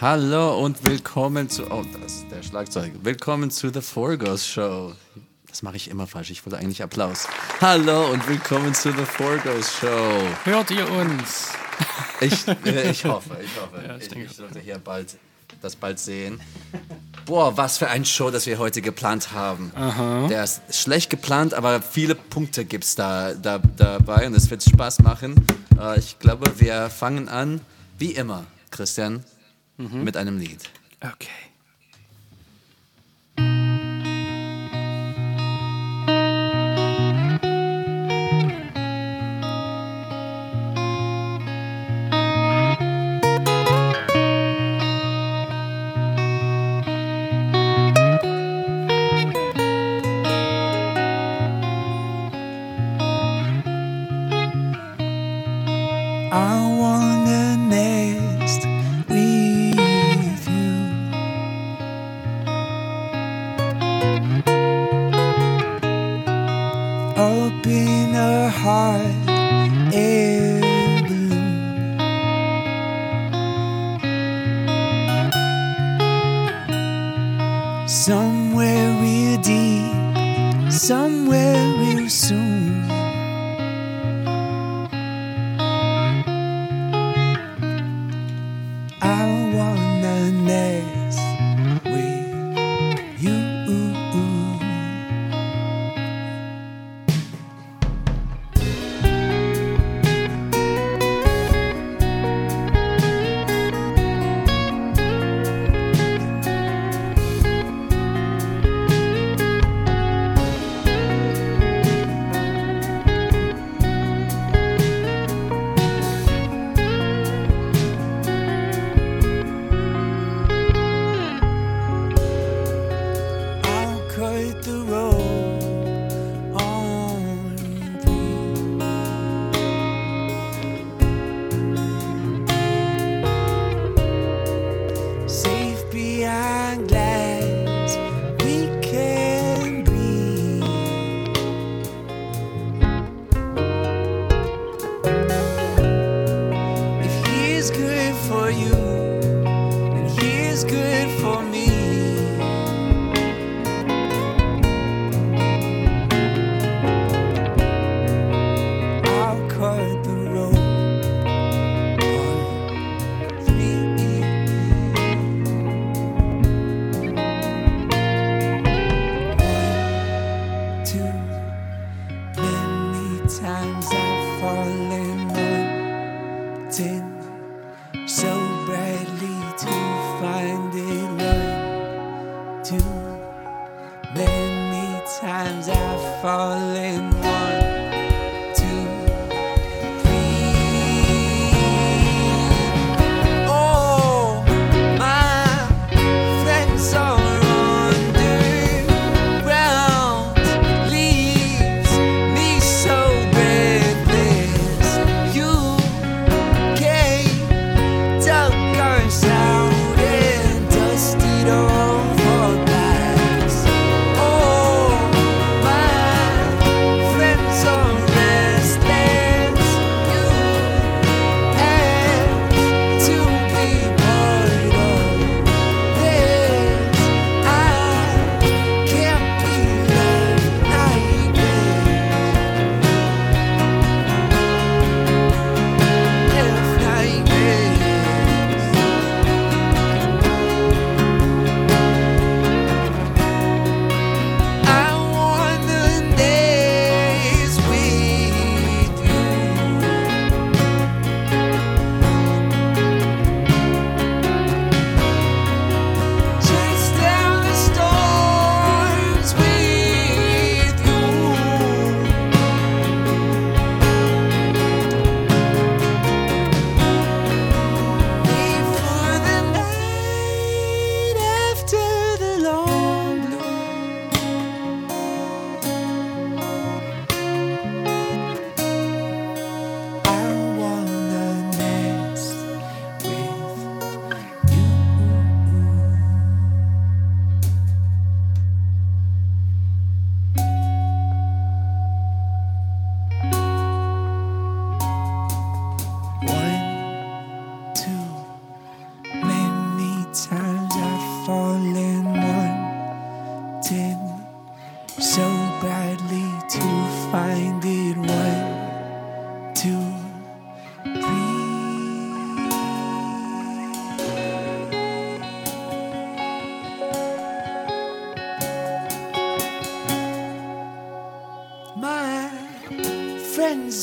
Hallo und willkommen zu. Oh, das ist der Schlagzeug. Willkommen zu The Forgos Show. Das mache ich immer falsch. Ich wollte eigentlich Applaus. Hallo und willkommen zu The Forgos Show. Hört ihr uns? Ich, äh, ich hoffe, ich hoffe. Ja, ich ich, denke ich sollte hier bald das bald sehen. Boah, was für ein Show, das wir heute geplant haben. Der ist schlecht geplant, aber viele Punkte gibt es da, da, dabei und es wird Spaß machen. Äh, ich glaube, wir fangen an, wie immer, Christian, mit einem Lied. Okay. Somewhere real soon.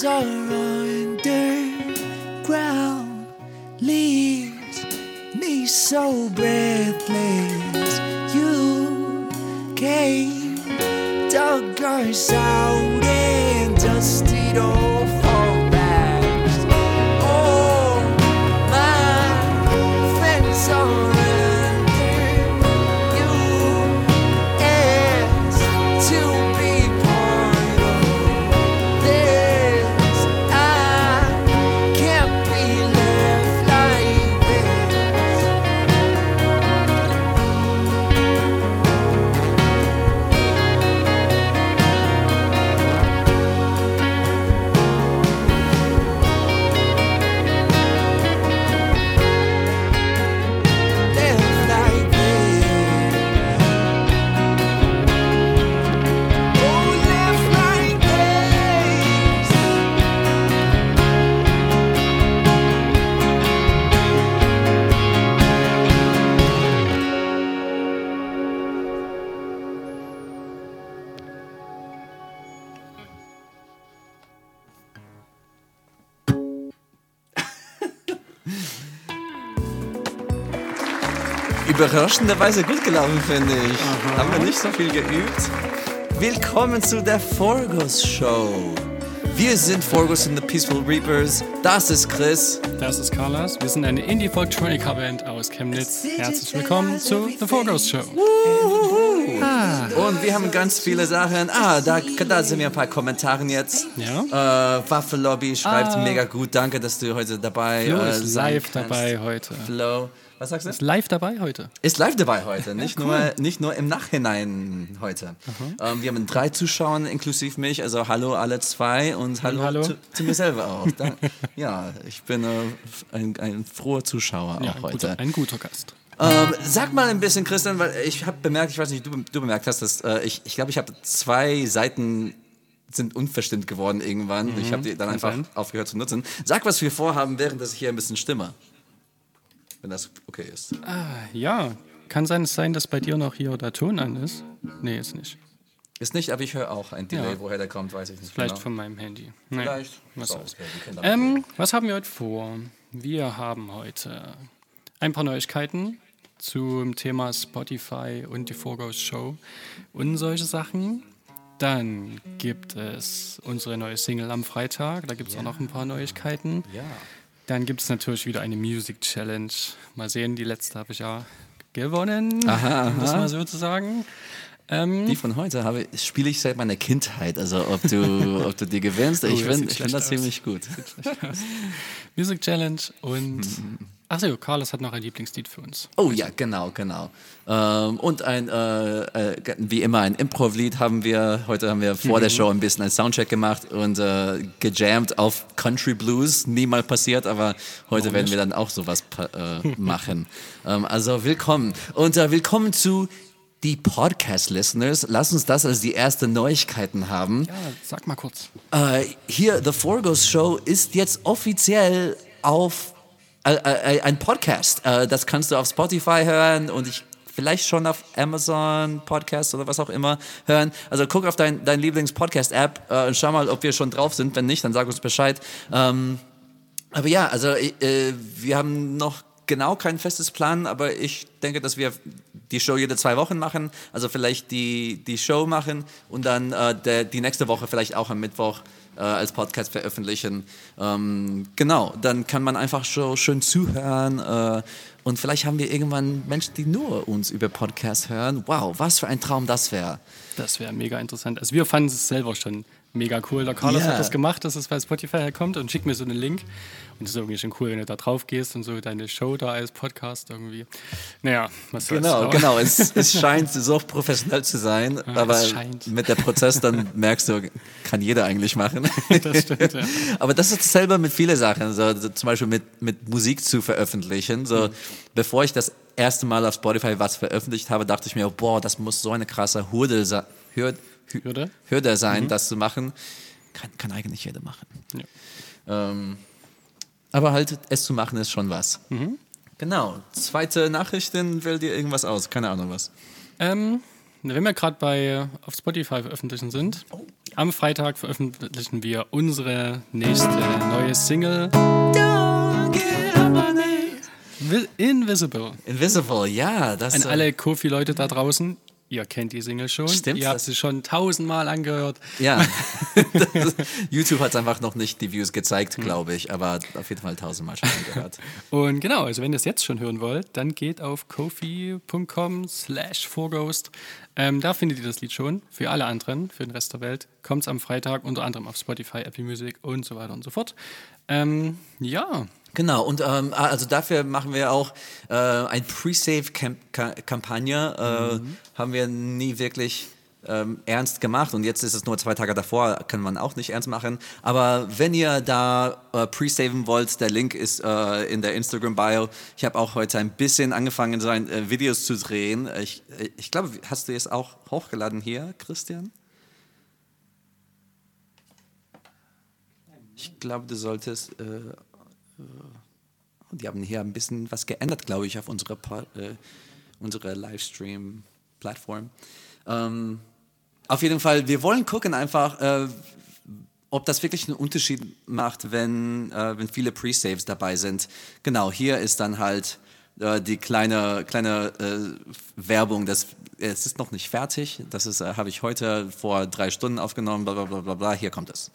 Are underground, leaves me so breathless. You came, dug us out and dusted off Überraschenderweise gut gelaufen, finde ich. Haben wir nicht so viel geübt. Willkommen zu der Forgos Show. Wir sind Forgos and the Peaceful Reapers. Das ist Chris. Das ist Carlos. Wir sind eine Indie-Folk-Tronic-Band aus Chemnitz. Herzlich willkommen zu The Four Ghost Show. Und wir haben ganz viele Sachen. Ah, da, da sind wir ein paar Kommentare jetzt. Ja. Äh, Waffellobby schreibt mega gut. Danke, dass du heute dabei Flo äh, ist live kannst. dabei heute. Flo. Was sagst du? Ist live dabei heute. Ist live dabei heute, nicht, nur, nicht nur im Nachhinein heute. Ähm, wir haben drei Zuschauer inklusive mich, also hallo alle zwei und hallo, hallo. Zu, zu mir selber auch. Da, ja, ich bin äh, ein, ein froher Zuschauer Ja, auch ein heute. guter, ein guter Gast. Ähm, sag mal ein bisschen, Christian, weil ich habe bemerkt, ich weiß nicht, du, du bemerkt hast, dass äh, ich, ich glaube, ich habe zwei Seiten sind unverstimmt geworden irgendwann. ich habe die dann einfach aufgehört zu nutzen. Sag, was wir vorhaben, während dass ich hier ein bisschen stimme. Wenn das okay ist. Ja, kann sein, es sein, dass bei dir noch hier der Ton an ist? Nee, ist nicht. Ist nicht, aber ich höre auch ein Delay. Ja. Woher der kommt, weiß ich nicht. Vielleicht genau. von meinem Handy. Nee, Vielleicht. Was So, Ähm, was haben wir heute vor? Wir haben heute ein paar Neuigkeiten zum Thema Spotify und die Four Ghost Show und solche Sachen. Dann gibt es unsere neue Single am Freitag. Da gibt es auch noch ein paar Neuigkeiten. Ja. Dann gibt es natürlich wieder eine Music Challenge. Mal sehen, die letzte habe ich ja gewonnen, Aha, um das aha. mal so zu sagen. Ähm, Die von heute habe, spiele ich seit meiner Kindheit. Also ob du, ob du die gewinnst, ich das finde ich find das ziemlich gut. Music Challenge und. Achso, Carlos hat noch ein Lieblingslied für uns. Oh ja, genau, genau. Ähm, und ein, äh, äh, wie immer, ein Improv-Lied haben wir. Heute haben wir vor der Show ein bisschen einen Soundcheck gemacht und äh, gejammt auf Country Blues. Nie mal passiert, aber heute werden wir dann auch sowas äh, machen. ähm, also willkommen. Und äh, willkommen zu die Podcast-Listeners. Lass uns das als die erste Neuigkeiten haben. Ja, sag mal kurz. Äh, hier, The Forgos Show ist jetzt offiziell auf äh, äh, ein Podcast. Äh, das kannst du auf Spotify hören und ich vielleicht schon auf Amazon Podcast oder was auch immer hören. Also guck auf dein, dein Lieblings-Podcast-App äh, und schau mal, ob wir schon drauf sind. Wenn nicht, dann sag uns Bescheid. Ähm, aber ja, also äh, wir haben noch genau kein festes Plan, aber ich denke, dass wir die Show jede zwei Wochen machen. Also vielleicht die, die Show machen und dann äh, der, die nächste Woche vielleicht auch am Mittwoch äh, als Podcast veröffentlichen. Ähm, genau, dann kann man einfach so schön zuhören äh, und vielleicht haben wir irgendwann Menschen, die nur uns über Podcasts hören. Wow, was für ein Traum das wäre. Das wäre mega interessant. Also wir fanden es selber schon mega cool. Der Carlos Ja. hat das gemacht, dass es bei Spotify herkommt und schickt mir so einen Link. Und es ist irgendwie schon cool, wenn du da drauf gehst und so deine Show da als Podcast irgendwie. Naja, was. Genau, Aber- genau. Es, es scheint so professionell zu sein, aber es scheint. mit der Prozess dann merkst du, kann jeder eigentlich machen. Das stimmt, ja. Aber das ist dasselbe mit vielen Sachen, so, so zum Beispiel mit, mit Musik zu veröffentlichen. So, bevor ich das erste Mal auf Spotify was veröffentlicht habe, dachte ich mir, boah, das muss so eine krasse Hürde, se- Hürde, Hürde? Hürde sein, das zu machen. Kann, kann eigentlich jeder machen. Ja. Ähm, aber halt, es zu machen ist schon was. Genau. Zweite Nachrichten, wählt dir irgendwas aus? Keine Ahnung was. Ähm, wenn wir gerade bei auf Spotify veröffentlichen sind, am Freitag veröffentlichen wir unsere nächste neue Single. Vi- Invisible. Invisible, ja. Das, An äh, alle Kofi-Leute da draußen, ihr kennt die Single schon. Stimmt, Ihr habt sie schon tausendmal angehört. Ja. Das- YouTube hat einfach noch nicht die Views gezeigt, glaube ich, aber auf jeden Fall tausendmal schon gehört. Und genau, also wenn ihr es jetzt schon hören wollt, dann geht auf kofi.com slash forghost. Ähm, da findet ihr das Lied schon. Für alle anderen, für den Rest der Welt, kommt es am Freitag, unter anderem auf Spotify, Apple Music und so weiter und so fort. Ähm, ja, Genau, und ähm, also dafür machen wir auch äh, eine Pre-Save-Kampagne. Äh, Haben wir nie wirklich ähm, ernst gemacht und jetzt ist es nur zwei Tage davor, kann man auch nicht ernst machen. Aber wenn ihr da äh, pre-saven wollt, der Link ist äh, in der Instagram-Bio. Ich habe auch heute ein bisschen angefangen, so ein, äh, Videos zu drehen. Ich, ich glaube, hast du es auch hochgeladen hier, Christian? Ich glaube, du solltest. Die haben hier ein bisschen was geändert, glaube ich, auf unsere, Pa- äh, unsere Livestream-Plattform. Ähm, auf jeden Fall, wir wollen gucken einfach, äh, ob das wirklich einen Unterschied macht, wenn, äh, wenn viele Pre-Saves dabei sind. Genau, hier ist dann halt äh, die kleine, kleine äh, Werbung, das, es ist noch nicht fertig, das ist, äh, habe ich heute vor drei Stunden aufgenommen, bla bla bla bla, hier kommt es.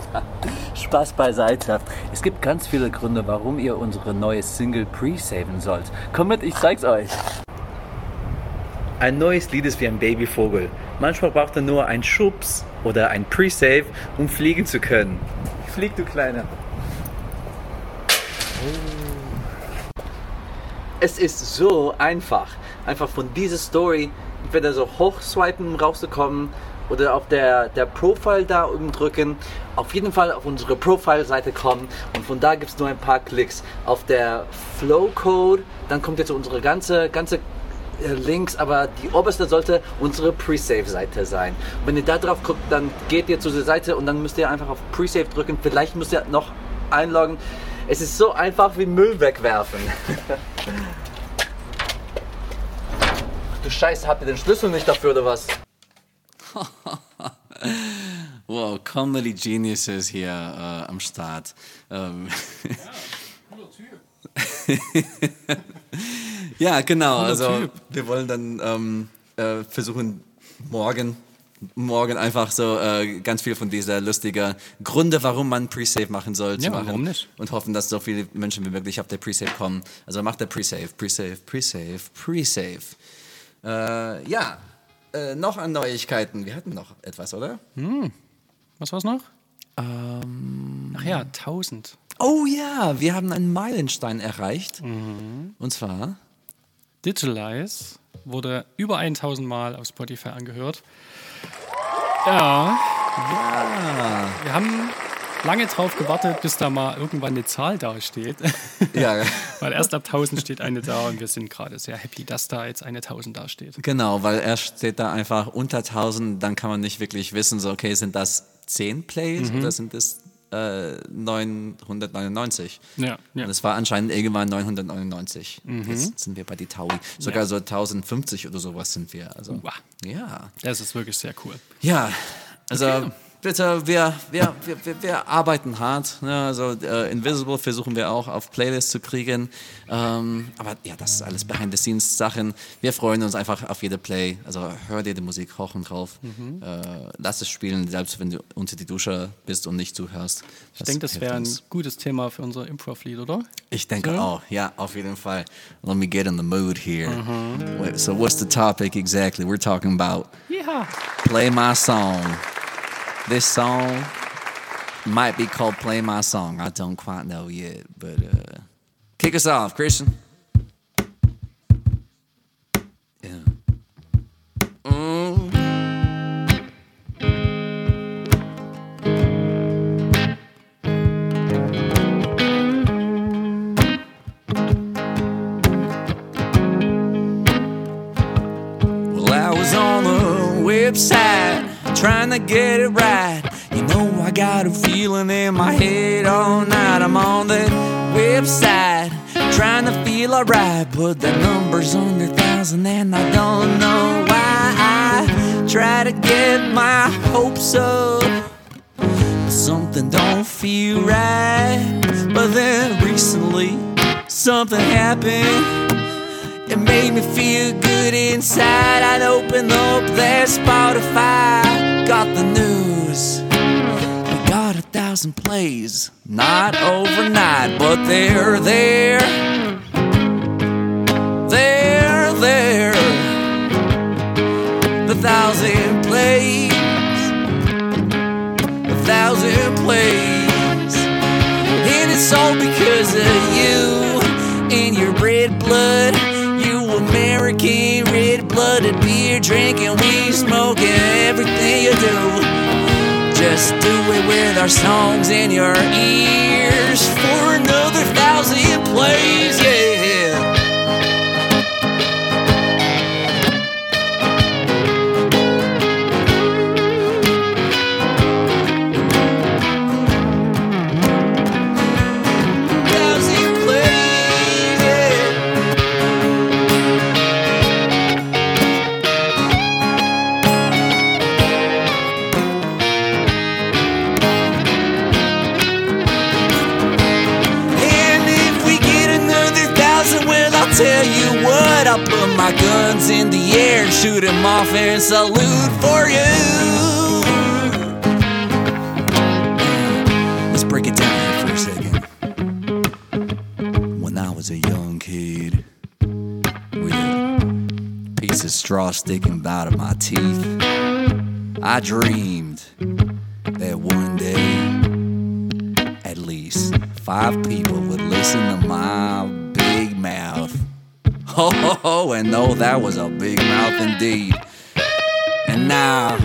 Spaß beiseite. Es gibt ganz viele Gründe, warum ihr unsere neue Single pre-saven sollt. Kommt mit, ich zeig's euch. Ein neues Lied ist wie ein Babyvogel. Manchmal braucht er nur einen Schubs oder ein Pre-Save, um fliegen zu können. Flieg, du Kleiner. Es ist so einfach, einfach von dieser Story entweder so hochswipen, um rauszukommen oder auf der, der Profile da oben drücken. Auf jeden Fall auf unsere Profile-Seite kommen und von da gibt es nur ein paar Klicks. Auf der Flow-Code, dann kommt jetzt unsere ganze, ganze äh, Links, aber die oberste sollte unsere Pre-Save-Seite sein. Und wenn ihr da drauf guckt, dann geht ihr zu der Seite und dann müsst ihr einfach auf Pre-Save drücken. Vielleicht müsst ihr noch einloggen. Es ist so einfach wie Müll wegwerfen. du Scheiße, habt ihr den Schlüssel nicht dafür oder was? Wow, Comedy Geniuses hier äh, am Start. Ähm. ja, genau. Also Typ. wir wollen dann ähm, äh, versuchen morgen morgen einfach so äh, ganz viel von dieser lustigen Gründe, warum man Pre-Save machen soll, zu Ja, machen. warum nicht? Und hoffen, dass so viele Menschen wie möglich auf der Pre-Save kommen. Also macht der Pre-Save, Pre-Save, Pre-Save, Pre-Save. Äh, ja, äh, noch an Neuigkeiten. Wir hatten noch etwas, oder? was war's noch? Ähm. Ach ja, 1000. Oh ja, wir haben einen Meilenstein erreicht. Und zwar. Digitalize wurde über 1000 Mal auf Spotify angehört. Ja. Wir haben lange drauf gewartet, bis da mal irgendwann eine Zahl dasteht. Ja, Weil erst ab 1000 steht eine da und wir sind gerade sehr happy, dass da jetzt eine 1000 da steht. genau, weil er steht da einfach unter 1000, dann kann man nicht wirklich wissen, so, okay, sind das 10 Plays oder sind es äh, 999? Ja, ja. Und es war anscheinend irgendwann 999. Jetzt sind wir bei die Taui. Sogar so 1050 oder sowas sind wir. Also, Wow. ja. Das ist wirklich sehr cool. Ja, also bitte, wir, wir, wir, wir, arbeiten hart. Ne? Also äh, Invisible versuchen wir auch auf Playlists zu kriegen. Ähm, aber ja, das ist alles Behind-the-Scenes-Sachen. Wir freuen uns einfach auf jede Play. Also hör dir die Musik hoch und drauf. Äh, lass es spielen, selbst wenn du unter die Dusche bist und nicht zuhörst. Ich denke, das wäre ein gutes Thema für unser Improv-Lied, oder? Ich denke Ja? auch, ja, auf jeden Fall. Let me get in the mood here. Wait, So what's the topic exactly? We're talking about Ja. Play My Song. This song might be called Play My Song. I don't quite know yet, but uh, kick us off, Christian. Yeah. Mm. Well, I was on the website trying to get it right. You know, I got a feeling in my head all night. I'm on that website Trying to feel alright, but the number's under thousand, and I don't know why. I try to get my hopes up. but Something don't feel right. But then recently, something happened. It made me feel good inside. I'd open up that Spotify, got the news. We got a thousand plays, not overnight, but they're there. They're there. The thousand plays, a thousand plays. And it's all because of you and your red blood. You American red blooded beer drinking, weed smoking, do. Just do it with our songs in your ears. For another thousand plays, guns in the air, shoot 'em off, and salute for you. Let's break it down here for a second. When I was a young kid, with a piece of straw sticking out of my teeth, I dreamed that one day at least five people Ho ho ho, and oh, that was a big mouth indeed. And now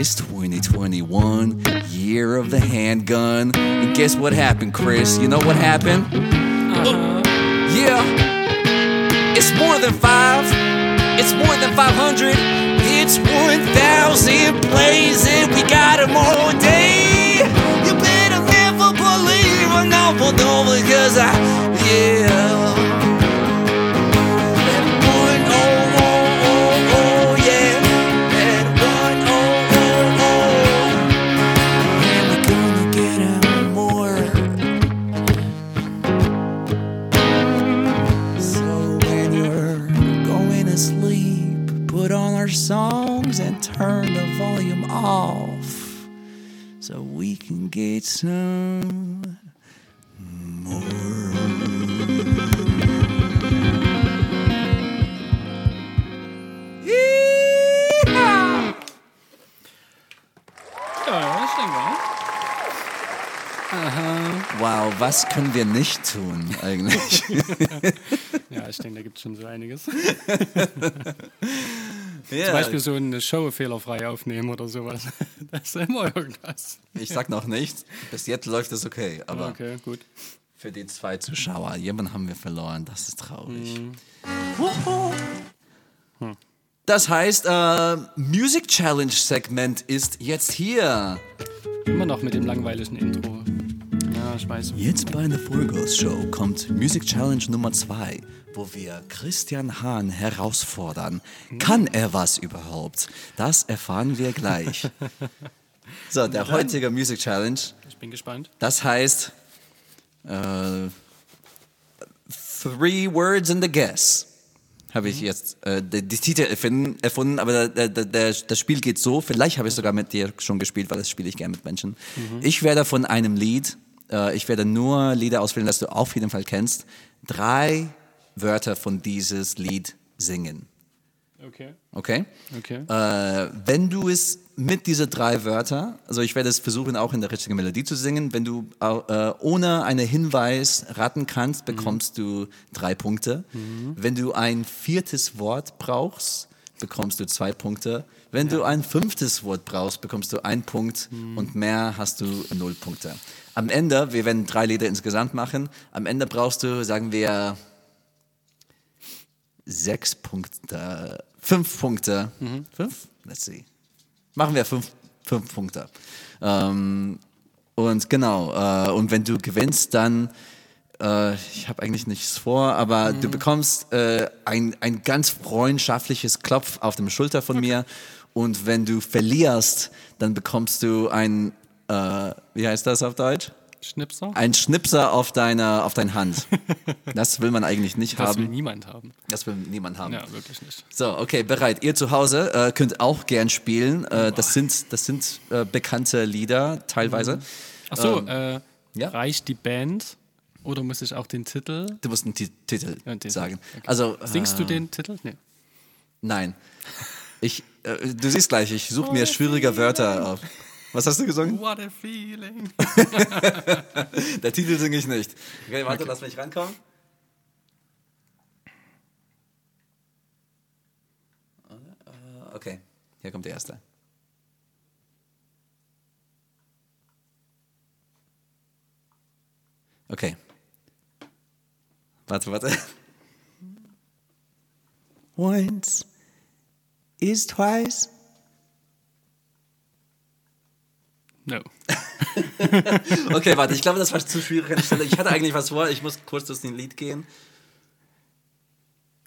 it's 2021, year of the handgun. And guess what happened, Chris? You know what happened? Uh-huh. Yeah, it's more than five. It's more than 500. It's 1,000 plays and we got got 'em all day. You better never believe a novel, no, because I, yeah. Put on our songs and turn the volume off so we can get some more. Yeehaw! Ja. Wow, was können wir nicht tun eigentlich? Ja, ich denke, da gibt es schon so einiges. ja, Zum Beispiel so eine Show fehlerfrei aufnehmen oder sowas. Das ist immer irgendwas. ich sag noch nichts. Bis jetzt läuft es okay, aber Okay, gut. für die zwei Zuschauer, jemanden haben wir verloren. Das ist traurig. Das heißt, äh, Music Challenge Segment ist jetzt hier. Immer noch mit dem langweiligen Intro. Ja, ich weiß. Jetzt bei The Furgos Show kommt Music Challenge Nummer 2, wo wir Christian Hahn herausfordern. Kann er was überhaupt? Das erfahren wir gleich. So, der heutige Music Challenge, Ich bin gespannt. das heißt äh, Three Words in the Guess. Habe ich jetzt äh, die, die Titel erfinden, erfunden, aber der, der, der, das Spiel geht so, vielleicht habe ich sogar mit dir schon gespielt, weil das spiele ich gerne mit Menschen. Ich werde von einem Lied, äh, ich werde nur Lieder auswählen, das du auf jeden Fall kennst, drei Wörter von dieses Lied singen. Okay. Okay? Okay. Äh, wenn du es mit diese drei Wörter, also ich werde es versuchen auch in der richtigen Melodie zu singen, wenn du äh, ohne einen Hinweis raten kannst, bekommst du drei Punkte. Wenn du ein viertes Wort brauchst, bekommst du zwei Punkte. Wenn du ein fünftes Wort brauchst, bekommst du einen Punkt und mehr hast du null Punkte. Am Ende, wir werden drei Lieder insgesamt machen, am Ende brauchst du, sagen wir, sechs Punkte, fünf Punkte. Fünf? Let's see. Machen wir fünf, fünf Punkte. Ähm, und genau, äh, und wenn du gewinnst, dann äh, ich habe eigentlich nichts vor, aber du bekommst äh, ein, ein ganz freundschaftliches Klopf auf dem Schulter von mir und wenn du verlierst, dann bekommst du ein, äh, wie heißt das auf Deutsch? Schnipser? Ein Schnipser auf deiner, auf deine Hand. Das will man eigentlich nicht Das will haben. niemand haben. Das will niemand haben. Ja, wirklich nicht. So, okay, bereit. Ihr zu Hause äh, könnt auch gern spielen. Äh, das sind, das sind äh, bekannte Lieder teilweise. Ach so, Ähm, äh, ja? reicht die Band oder muss ich auch den Titel? Du musst einen Ti- Titel Ja, den- sagen. okay. Also Singst äh, du den Titel? Nee. Nein. Ich, äh, du siehst gleich, ich suche mir schwierige Wörter auf. Was hast du gesungen? What a feeling. Der Titel singe ich nicht. Okay, warte, lass mich rankommen. Okay, hier kommt der erste. Okay. Warte, warte. Once is twice. No. Okay, warte, ich glaube, das war zu schwierig an der Stelle. Ich hatte eigentlich was vor, ich muss kurz durch den Lied gehen.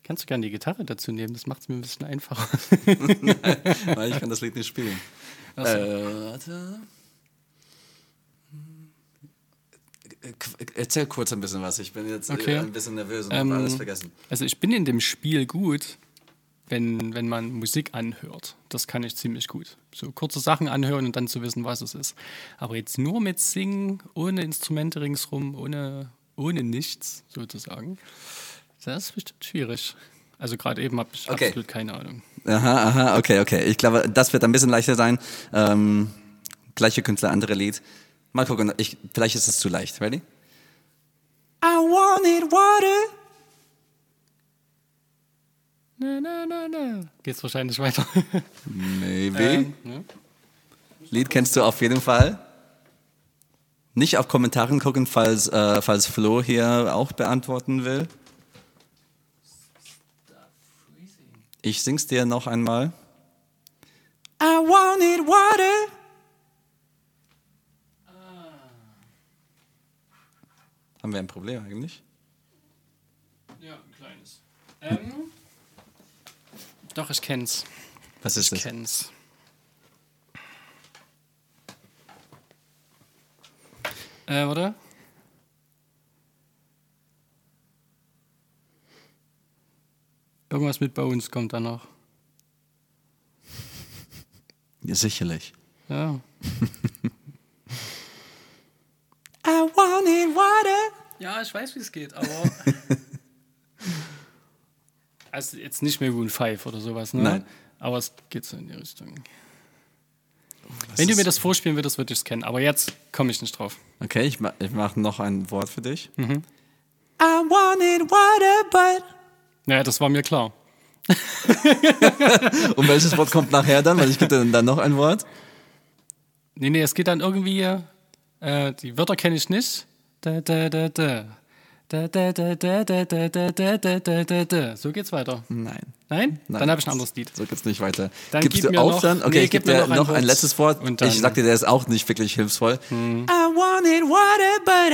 Kannst du gerne die Gitarre dazu nehmen? Das macht es mir ein bisschen einfacher. Weil ich kann das Lied nicht spielen. So. Äh, warte. Erzähl kurz ein bisschen was. Ich bin jetzt Okay. ein bisschen nervös und Ähm, habe alles vergessen. Also ich bin in dem Spiel gut, wenn, wenn man Musik anhört. Das kann ich ziemlich gut. So kurze Sachen anhören und dann zu wissen, was es ist. Aber jetzt nur mit Singen, ohne Instrumente ringsrum, ohne, ohne nichts sozusagen, das ist bestimmt schwierig. Also gerade eben habe ich Okay. absolut keine Ahnung. Aha, aha, okay, okay. Ich glaube, das wird ein bisschen leichter sein. Ähm, gleiche Künstler, andere Lied. Mal gucken, ich, vielleicht ist es zu leicht. Ready? I wanted water. Na, na, na, na. Geht's wahrscheinlich weiter. Maybe. Ähm, ne? Lied kennst du auf jeden Fall. Nicht auf Kommentaren gucken, falls, äh, falls Flo hier auch beantworten will. Ich sing's dir noch einmal. I wanted water. Haben wir ein Problem eigentlich? Ja, ein kleines. Ähm, doch, ich kenn's. Was ist Ich das? kenn's. Äh, warte. Irgendwas mit Bones kommt da noch. Ja, sicherlich. Ja. I wanted water. Ja, ich weiß, wie es geht, aber. also jetzt nicht mehr Moon 5 oder sowas, ne? Nein. Aber es geht so in die Richtung. Wenn du mir das vorspielen würdest, würde ich es kennen. Aber jetzt komme ich nicht drauf. Okay, ich, ma ich mache noch ein Wort für dich. I wanted water, but Naja, das war mir klar. Und welches Wort kommt nachher dann? Weil ich gebe dann, dann noch ein Wort. Nee, nee, es geht dann irgendwie. Äh, die Wörter kenne ich nicht. Da, da, da, da. Da, da, da, da, da, da, da, da, da, da, da, da. So geht's weiter. Nein. Nein? Nein. Dann habe ich ein anderes Lied. So geht's nicht weiter. Dann Gibst gib du auf noch- dann? Okay, nee, ich gebe dir noch ein noch ein letztes Wort. Und dann- ich sag dir, der ist auch nicht wirklich hilfsvoll. I wanted water, but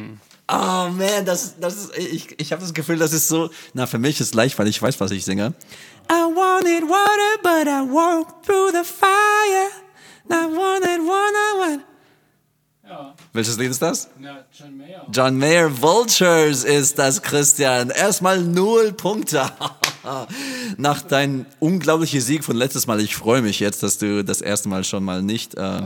I... Oh man, das, das ist, ich, ich habe das Gefühl, das ist so, na für mich ist leicht, weil ich weiß, was ich singe. I wanted water, but I walked through the fire. I wanted water, Ja, Welches Lied ist das? na, John Mayer. John Mayer Vultures ist das, Christian. Erstmal null Punkte. Nach deinem unglaublichen Sieg von letztes Mal. Ich freue mich jetzt, dass du das erste Mal schon mal nicht. Äh,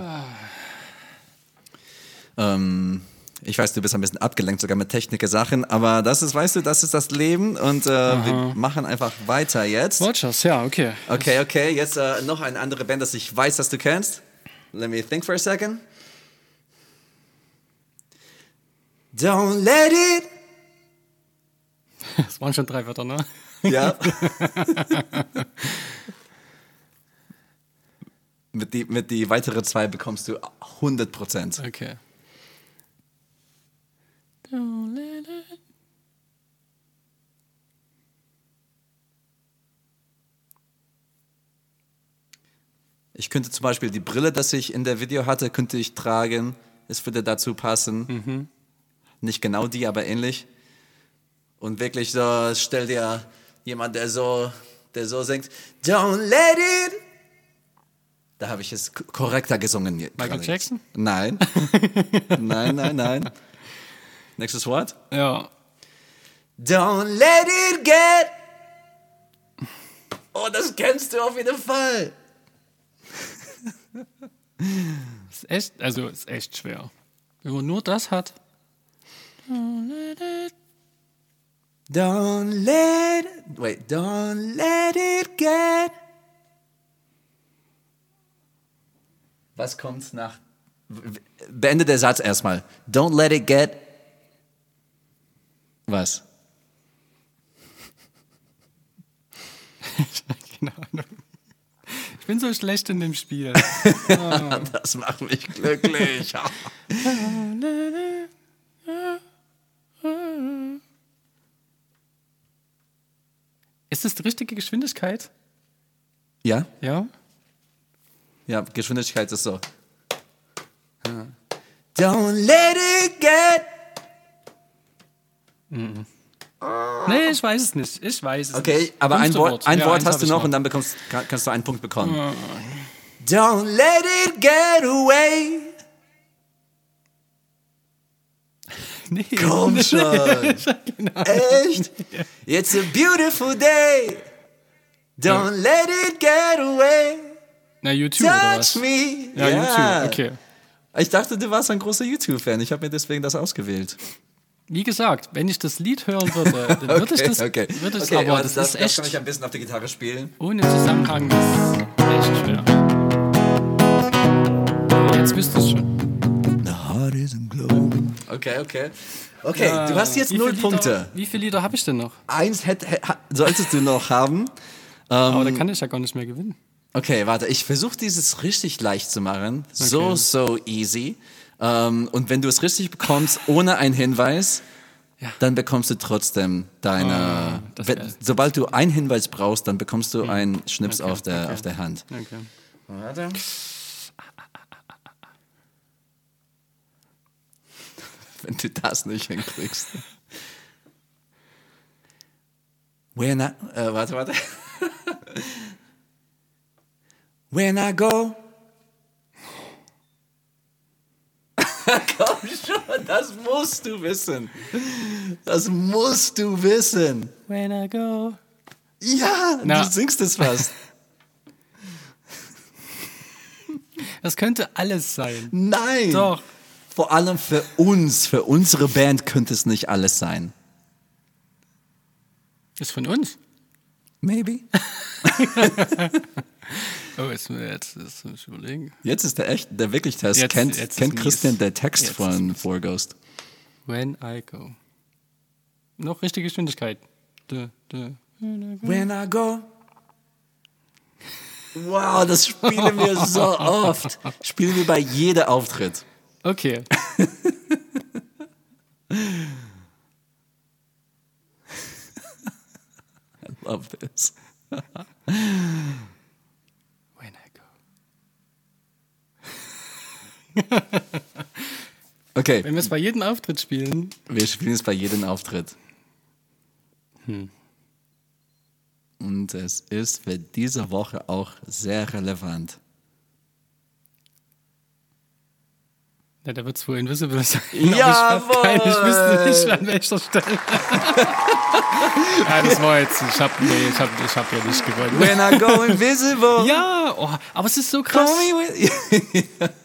ähm, ich weiß, du bist ein bisschen abgelenkt, sogar mit Techniker Sachen, aber das ist, weißt du, das ist das Leben und äh, wir machen einfach weiter jetzt. Vultures, ja, okay. Okay, okay, jetzt äh, noch eine andere Band, das ich weiß, dass du kennst. Let me think for a second. Don't let it. Das waren schon drei Wörter, ne? Ja. mit, die, mit die weitere zwei bekommst du 100 Prozent. Okay. Don't let it- Ich könnte zum Beispiel die Brille, das ich in der Video hatte, könnte ich tragen. Es würde dazu passen. Nicht genau die, aber ähnlich. Und wirklich so, stell dir jemand, der so, der so singt, Don't let it. Da habe ich es korrekter gesungen. Michael Jackson? Nein. nein, nein, nein. Nächstes Wort. Ja. Don't let it get. Oh, das kennst du auf jeden Fall. Ist echt, also ist echt schwer. Wenn man nur das hat. Don't let it, wait, don't let it get. Was kommt nach? Beende der Satz erstmal. Don't let it get. Was? Keine Ahnung. Ich bin so schlecht in dem Spiel. Das macht mich glücklich. Ist das die richtige Geschwindigkeit? ja? Ja? Ja, Geschwindigkeit ist so. Don't let it get. Nee, ich weiß es nicht. Ich weiß es Okay, nicht. aber ein Wort, ein Ja, Wort hast du ich noch und dann bekommst, kann- kannst du einen Punkt bekommen. Ah. Don't let it get away. Nee. Komm schon. Echt? It's a beautiful day. Don't let it get away. Na, YouTube oder Touch was? me. Ja, YouTube, okay. Ich dachte, du warst ein großer YouTube-Fan. Ich habe mir deswegen das ausgewählt. Wie gesagt, wenn ich das Lied hören würde, dann würde ich das, okay. würde ich okay, aber das, ist das kann ich echt ein bisschen auf der Gitarre spielen. ohne Zusammenhang das ist echt schwer. Jetzt wisst ihr es schon. Okay, okay. Okay, du hast jetzt null Punkte. Wie viele Lieder habe ich denn noch? Eins hätt, hätt, solltest du noch haben. Aber Ähm, da kann ich ja gar nicht mehr gewinnen. Okay, warte, ich versuche dieses richtig leicht zu machen. So, so easy. Ähm, und wenn du es richtig bekommst, ohne einen Hinweis, Ja. dann bekommst du trotzdem deine. Das wenn, wär- sobald du einen Hinweis brauchst, dann bekommst du einen Schnips Okay, auf, der, okay. auf der Hand. Okay. Warte. Wenn du das nicht hinkriegst. When I, äh, warte, warte. When I go. Komm schon, das musst du wissen. Das musst du wissen. When I go. Ja, Na. du singst es fast. Das könnte alles sein. Nein. Doch. Vor allem für uns, für unsere Band könnte es nicht alles sein. Ist von uns. Maybe. Oh, jetzt, jetzt, jetzt muss ich überlegen. Jetzt ist der echt, der wirklich Test. Jetzt- kennt jetzt kennt. Christian der Text Jetzt von Four Ghost? When I go. Noch richtige Geschwindigkeit. Dö, dö. When I go. Wow, das spielen wir so oft. Spielen wir bei jedem Auftritt. Okay. I love this. When I go. Okay, Wenn wir es bei jedem Auftritt spielen, wir spielen es bei jedem Auftritt. Hm. Und es ist für diese Woche auch sehr relevant. Ja, da wird es wohl Invisible sein. Jawohl! Aber ich, ich wüsste nicht, an welcher Stelle. ja, das war jetzt, ich habe nee, ich hab, ich hab ja nicht gewonnen. When I go invisible. Ja, oh, aber es ist so krass.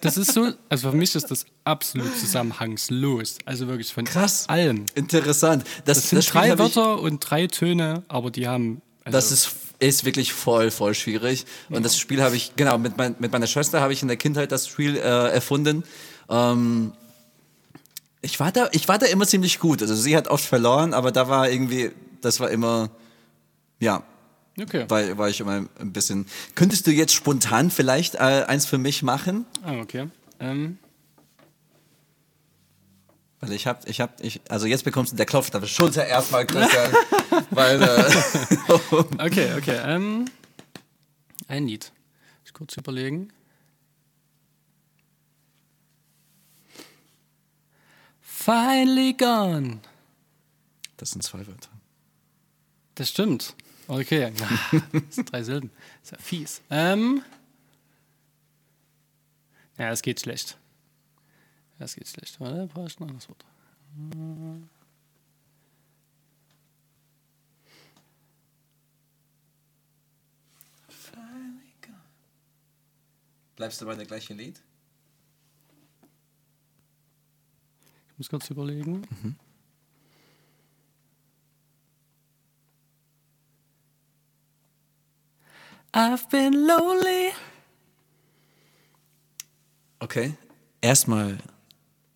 Das ist so, also für mich ist das absolut zusammenhangslos. Also wirklich von Krass. allem. Interessant. Das, Das sind Spiel drei ich- Wörter und drei Töne, aber die haben. Also, Das ist, ist wirklich voll, voll schwierig. Und das Spiel habe ich, genau, mit, mein, mit meiner Schwester habe ich in der Kindheit das Spiel äh, erfunden. Ähm, ich, war da, ich war da immer ziemlich gut. Also sie hat oft verloren, aber da war irgendwie, das war immer, ja, okay. war, war ich immer ein bisschen. Könntest du jetzt spontan vielleicht äh, eins für mich machen? Ah, okay. Ähm, Weil ich hab, ich hab, ich, also jetzt bekommst du der Klopf auf der Schulter erstmal, Christian. weil, äh, okay, okay. Ähm, ein Lied. Ich kurz überlegen. Finally gone. Das sind zwei Wörter. Das stimmt. Okay. Das sind drei Silben. ist ja fies. Ähm. Ja, es geht schlecht. Es geht schlecht. Warte, brauche ich noch ein anderes Wort. Bleibst du bei der gleichen Lied? Ich muss kurz überlegen. I've been lonely. Okay. Erstmal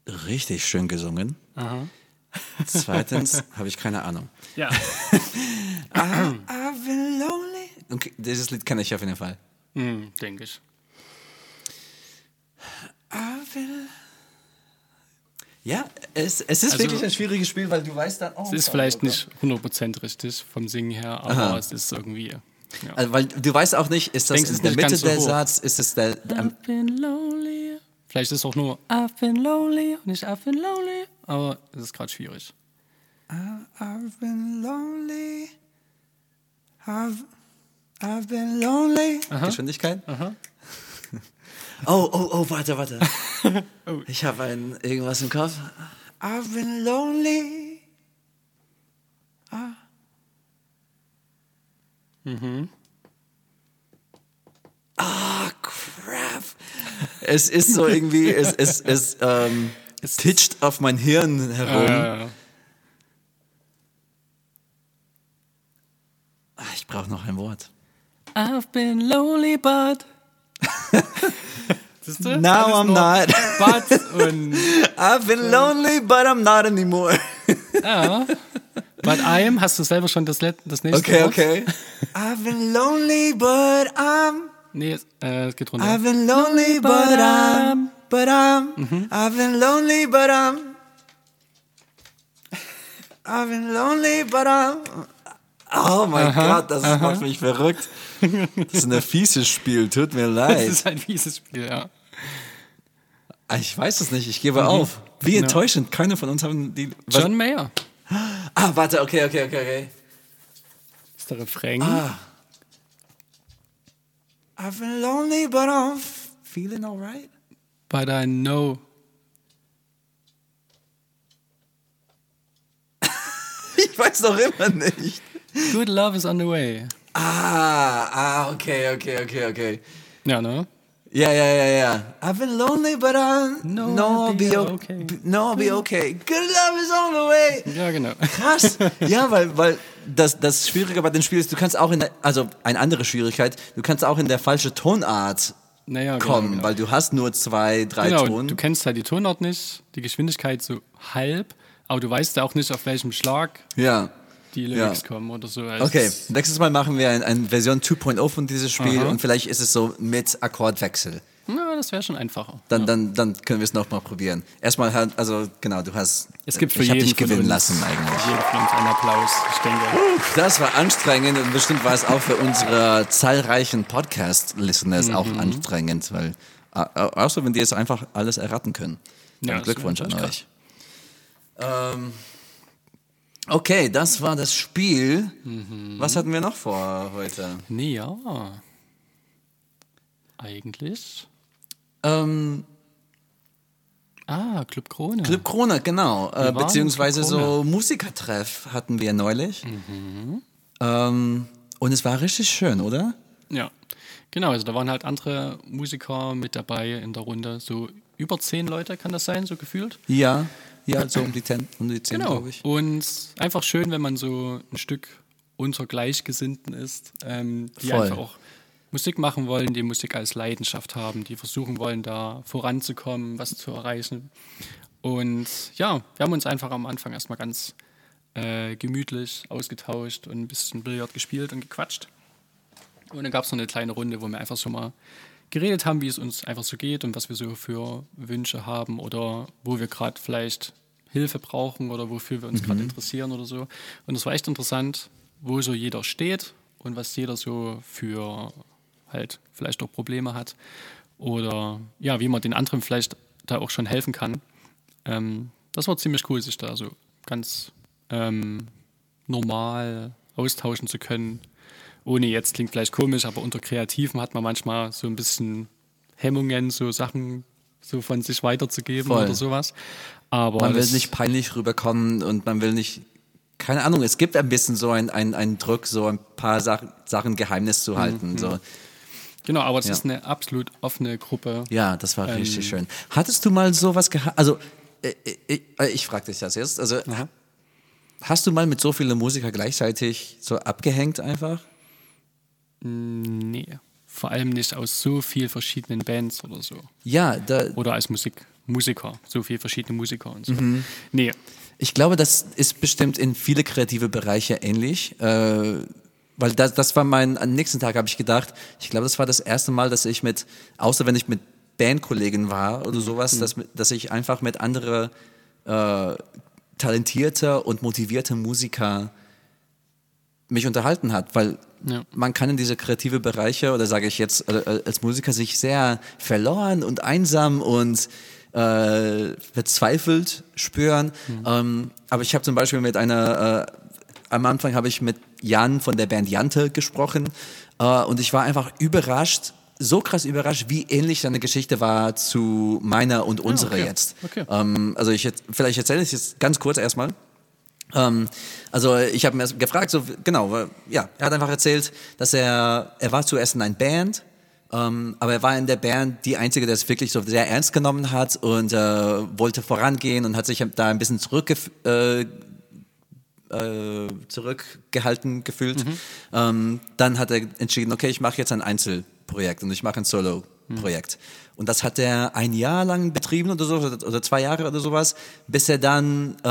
richtig schön gesungen. Aha. Zweitens habe ich keine Ahnung. Ja. I've been lonely. Okay, dieses Lied kenne ich auf jeden Fall. hm, denke ich. I've been ja, es, es ist Also- wirklich ein schwieriges Spiel, weil du weißt dann, oh, Es ist Gott, vielleicht oh nicht 100% richtig vom Singen her, aber Aha. es ist irgendwie. Ja. Also, weil du weißt auch nicht, ist das Denkst, es in der Mitte so der hoch. Satz, ist es der, am, I've been lonely. Vielleicht ist es auch nur I've been lonely und nicht I've been lonely. Aber es ist gerade schwierig. I've been lonely. I've, I've been lonely. Geschwindigkeit? Oh, oh, oh, warte, warte. Ich habe ein irgendwas im Kopf. I've been lonely. Ah. Ah, crap. Es ist so irgendwie, es, es, es, ähm, es titscht auf mein Hirn herum. Äh, Ah, Ich brauche noch ein Wort. I've been lonely, but. Siehst du? Now I'm not. But und. I've been lonely, but I'm not anymore. Ja. But I'm, hast du selber schon das, das nächste Okay, Wort? okay. I've been lonely, but I'm. Nee, es- äh, es geht runter. I've been lonely, but I'm. But I'm. I've been lonely, but I'm. I've been lonely, but I'm. Oh mein Gott, das macht mich verrückt. Das ist ein fieses Spiel, tut mir Das leid. ist ein fieses Spiel, ja. Ich weiß es nicht, ich gebe auf. Wie Ja. enttäuschend, keiner von uns haben die. Was? John Mayer. Ah, warte, okay, okay, okay, okay. Das ist der Refrain. Ah. I've been lonely, but I'm feeling alright. But I know. Ich weiß noch immer nicht. Good love is on the way. Ah, ah, okay, okay, okay, okay. Ja, ne? Ja, ja, ja, ja. I've been lonely, but I'm No, no, I'll be okay. No, I'll be okay. Good love is on the way. Ja, genau. Krass. ja, weil, weil das, das Schwierige bei dem Spiel ist, du kannst auch in der, also eine andere Schwierigkeit, du kannst auch in der falsche Tonart Naja, kommen, genau, genau. weil du hast nur zwei, drei Genau, Tonen. du kennst halt die Tonart nicht, die Geschwindigkeit so halb, aber du weißt ja auch nicht, auf welchem Schlag ja. Die Lyrics Ja. kommen oder so. Also Okay, es- nächstes Mal machen wir ein, ein Version 2.0 von diesem Spiel Aha. und vielleicht ist es so mit Akkordwechsel. Na, das wäre schon einfacher. Dann, dann, dann können wir es nochmal probieren. Erstmal, halt, also genau, du hast. Es gibt für ich jeden dich gewinnen lassen eigentlich. Jeder von uns einen Applaus, ich denke. Das war anstrengend und bestimmt war es auch für unsere zahlreichen Podcast-Listeners auch Mhm. anstrengend, weil au- au- außer wenn die es einfach alles erraten können. Ja, Dann Glückwunsch an euch. Ähm, okay, das war das Spiel. Mhm. Was hatten wir noch vor heute? Nee, ja. Eigentlich. Ähm, Ah, Club Krone. Club Krone, genau. Äh, waren im beziehungsweise so Musikertreff hatten wir neulich. Ähm, und es war richtig schön, oder? Ja, genau. Also da waren halt andere Musiker mit dabei in der Runde. So über zehn Leute kann das sein, so gefühlt. Ja, ja, so um die 10, um die 10 Genau. glaube ich. Und einfach schön, wenn man so ein Stück unter Gleichgesinnten ist, ähm, die Voll. einfach auch Musik machen wollen, die Musik als Leidenschaft haben, die versuchen wollen, da voranzukommen, was zu erreichen. Und ja, wir haben uns einfach am Anfang erstmal ganz äh, gemütlich ausgetauscht und ein bisschen Billard gespielt und gequatscht. Und dann gab es noch eine kleine Runde, wo wir einfach schon mal geredet haben, wie es uns einfach so geht und was wir so für Wünsche haben oder wo wir gerade vielleicht Hilfe brauchen oder wofür wir uns gerade interessieren oder so. Und es war echt interessant, wo so jeder steht und was jeder so für halt vielleicht auch Probleme hat oder ja, wie man den anderen vielleicht da auch schon helfen kann. Ähm, das war ziemlich cool, sich da so ganz ähm, normal austauschen zu können. Ohne jetzt klingt vielleicht komisch, aber unter Kreativen hat man manchmal so ein bisschen Hemmungen, so Sachen so von sich weiterzugeben Voll. oder sowas. Aber Man will nicht peinlich rüberkommen und man will nicht, keine Ahnung, es gibt ein bisschen so ein, ein, einen Druck, so ein paar Sachen, Sachen Geheimnis zu halten. So. Genau, aber es Ja. ist eine absolut offene Gruppe. Ja, das war richtig schön. Hattest du mal sowas gehabt? Also, äh, ich, äh, ich frage dich das jetzt. Also, hast du mal mit so vielen Musikern gleichzeitig so abgehängt einfach? Nee. Vor allem nicht aus so vielen verschiedenen Bands oder so. Ja, da, Oder als Musik, Musiker. So viele verschiedene Musiker und so. Mhm. Nee. Ich glaube, das ist bestimmt in viele kreative Bereiche ähnlich. Äh, weil das, das war mein, am nächsten Tag habe ich gedacht, ich glaube, das war das erste Mal, dass ich mit, außer wenn ich mit Bandkollegen war oder sowas, dass, dass ich einfach mit anderen äh, talentierte und motivierte Musiker mich unterhalten hat, weil Ja. man kann in diese kreative Bereiche oder sage ich jetzt äh, als Musiker sich sehr verloren und einsam und äh, verzweifelt spüren. Ähm, aber ich habe zum Beispiel mit einer, äh, am Anfang habe ich mit Jan von der Band Jante gesprochen äh, und ich war einfach überrascht, so krass überrascht, wie ähnlich seine Geschichte war zu meiner und unserer okay. jetzt. Okay. Ähm, also ich jetzt, vielleicht erzähle ich es jetzt ganz kurz erstmal. Ähm, also ich habe erst gefragt, so genau, ja, er hat einfach erzählt, dass er, er war zuerst in einer Band, ähm, aber er war in der Band die einzige, der es wirklich so sehr ernst genommen hat und äh, wollte vorangehen und hat sich da ein bisschen zurückge äh, äh, zurückgehalten gefühlt. Ähm, dann hat er entschieden, okay, ich mache jetzt ein Einzelprojekt und ich mache ein Solo-Projekt. Und das hat er ein Jahr lang betrieben oder so, oder zwei Jahre oder sowas, bis er dann äh,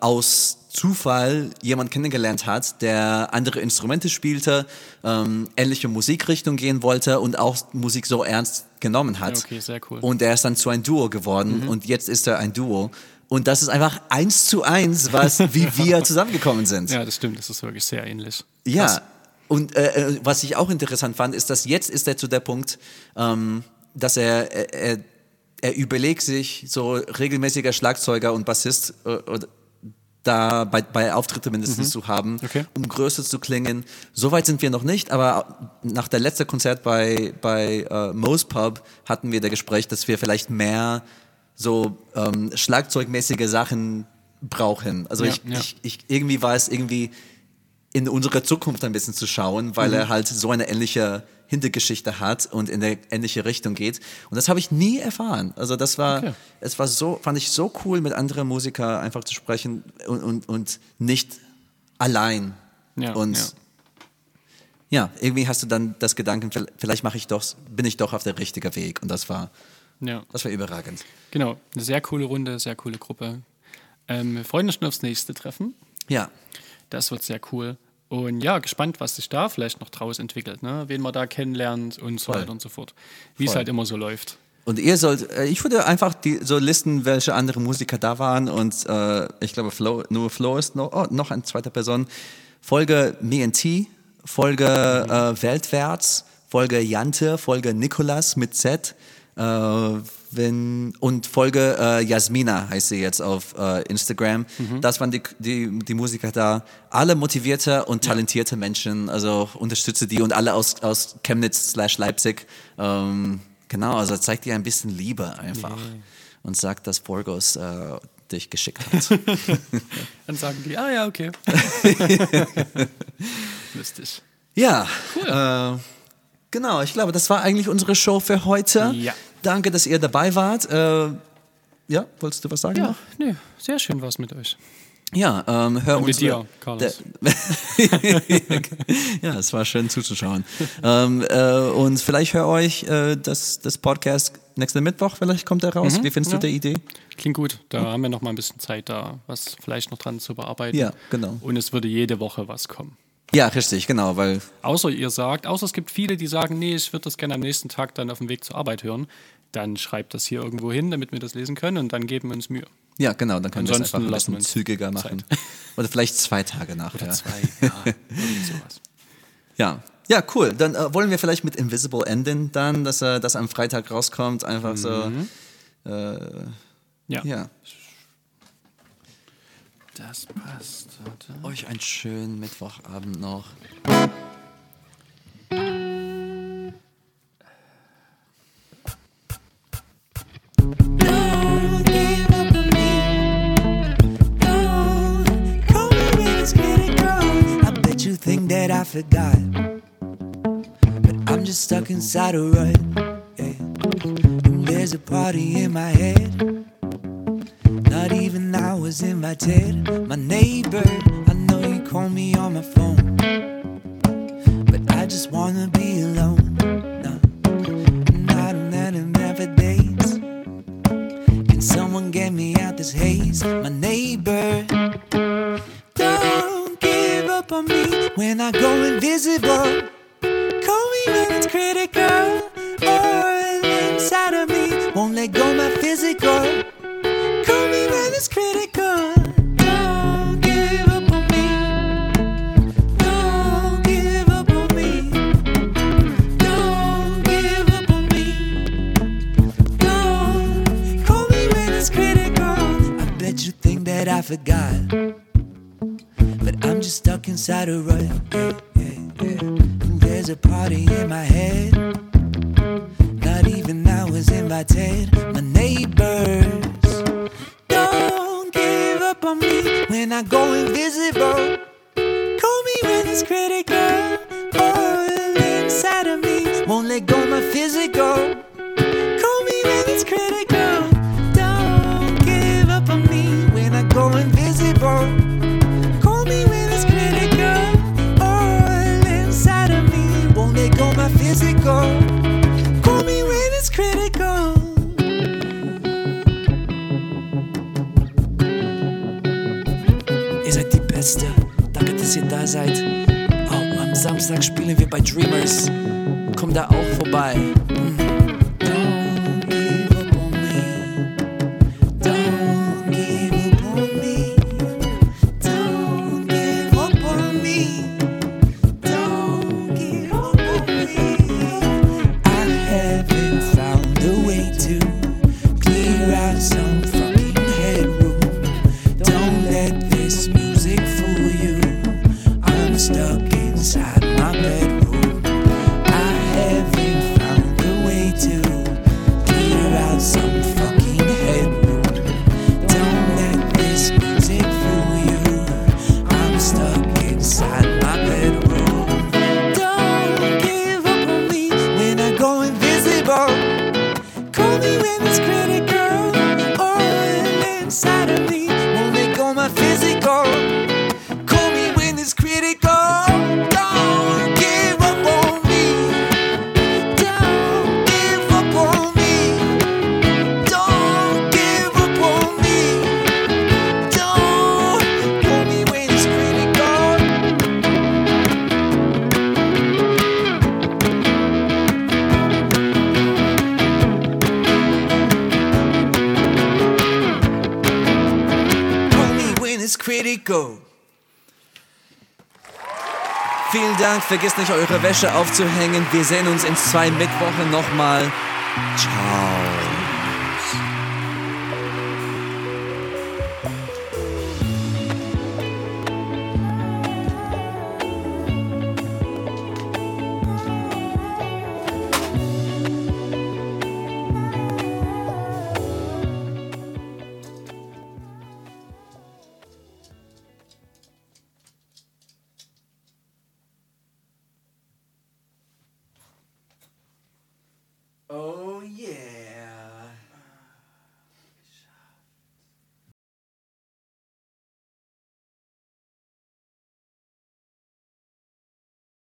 aus Zufall jemand kennengelernt hat, der andere Instrumente spielte, ähm, ähnliche Musikrichtung gehen wollte und auch Musik so ernst genommen hat. Okay, sehr cool. Und er ist dann zu ein Duo geworden und jetzt ist er ein Duo. Und das ist einfach eins zu eins, was, wie wir zusammengekommen sind. Ja, das stimmt, das ist wirklich sehr ähnlich. Ja. Krass. Und äh, äh, was ich auch interessant fand, ist, dass jetzt ist er zu der Punkt, ähm, dass er, er, er, er überlegt sich, so regelmäßiger Schlagzeuger und Bassist äh, da bei, bei Auftritte mindestens zu haben, Okay. um größer zu klingen. Soweit sind wir noch nicht, aber nach der letzten Konzert bei, bei äh, Moe's Pub hatten wir das Gespräch, dass wir vielleicht mehr so ähm, schlagzeugmäßige Sachen brauchen. Also Ja, ich, ja. ich, ich irgendwie war es irgendwie in unsere Zukunft ein bisschen zu schauen, weil Mhm. er halt so eine ähnliche Hintergeschichte hat und in eine ähnliche Richtung geht. Und das habe ich nie erfahren. Also das war, Okay. es war so, fand ich so cool, mit anderen Musikern einfach zu sprechen und, und, und nicht allein. Ja, und ja. ja. irgendwie hast du dann das Gedanken, vielleicht mache ich doch, bin ich doch auf der richtigen Weg. Und das war, Ja. das war überragend. Genau, eine sehr coole Runde, sehr coole Gruppe. Ähm, wir freuen uns schon aufs nächste Treffen. Ja, Das wird sehr cool. Und ja, gespannt, was sich da vielleicht noch draus entwickelt, ne? wen man da kennenlernt und so Voll. weiter und so fort. Wie es halt immer so läuft. Und ihr sollt, äh, ich würde einfach die, so listen, welche andere Musiker da waren und äh, ich glaube, Flo, nur Flo ist noch, oh, noch eine zweite Person. Folge Me and T, Folge äh, Weltwärts, Folge Jante, Folge Nikolas mit Z, äh, wenn, und Folge äh, Jasmina heißt sie jetzt auf äh, Instagram. Das waren die, die, die Musiker da. Alle motivierte und talentierte Menschen, also unterstütze die und alle aus, aus Chemnitz slash Leipzig. Ähm, genau, also zeigt dir ein bisschen Liebe einfach und sagt, dass Borgos äh, dich geschickt hat. Dann sagen die, ah ja, okay. Lustig. ja, äh, genau, ich glaube, das war eigentlich unsere Show für heute. Ja. Danke, dass ihr dabei wart. Äh, ja, wolltest du was sagen? Ja, nee, sehr schön war es mit euch. Ja, ähm, hör Und mit unsere- dir, Carlos. Der- ja, es war schön zuzuschauen. ähm, äh, und vielleicht hör euch äh, das, das Podcast nächsten Mittwoch, vielleicht kommt er raus. Wie findest ja. du die Idee? Klingt gut. Da haben wir noch mal ein bisschen Zeit, da was vielleicht noch dran zu bearbeiten. Ja, genau. Und es würde jede Woche was kommen. Ja, richtig, genau, weil Außer ihr sagt, außer es gibt viele, die sagen, nee, ich würde das gerne am nächsten Tag dann auf dem Weg zur Arbeit hören. Dann schreibt das hier irgendwo hin, damit wir das lesen können und dann geben wir uns Mühe. Ja, genau, dann können wir es Ansonsten einfach ein bisschen zügiger machen. Oder vielleicht zwei Tage nachher. Zwei, ja, irgendwie sowas. Ja. Ja, cool. Dann äh, wollen wir vielleicht mit Invisible enden, dann, dass äh, das am Freitag rauskommt. Einfach so. Äh, Ja. ja. Das passt, oder? Euch einen schönen Mittwochabend noch. forgot. But I'm just stuck inside a rut. Yeah. And there's a party in my head. I did. Ice Critic Girl. spielen wir bei Dreamers. Komm da auch vorbei. vergesst nicht, eure Wäsche aufzuhängen. Wir sehen uns in zwei Mittwochen nochmal. Ciao.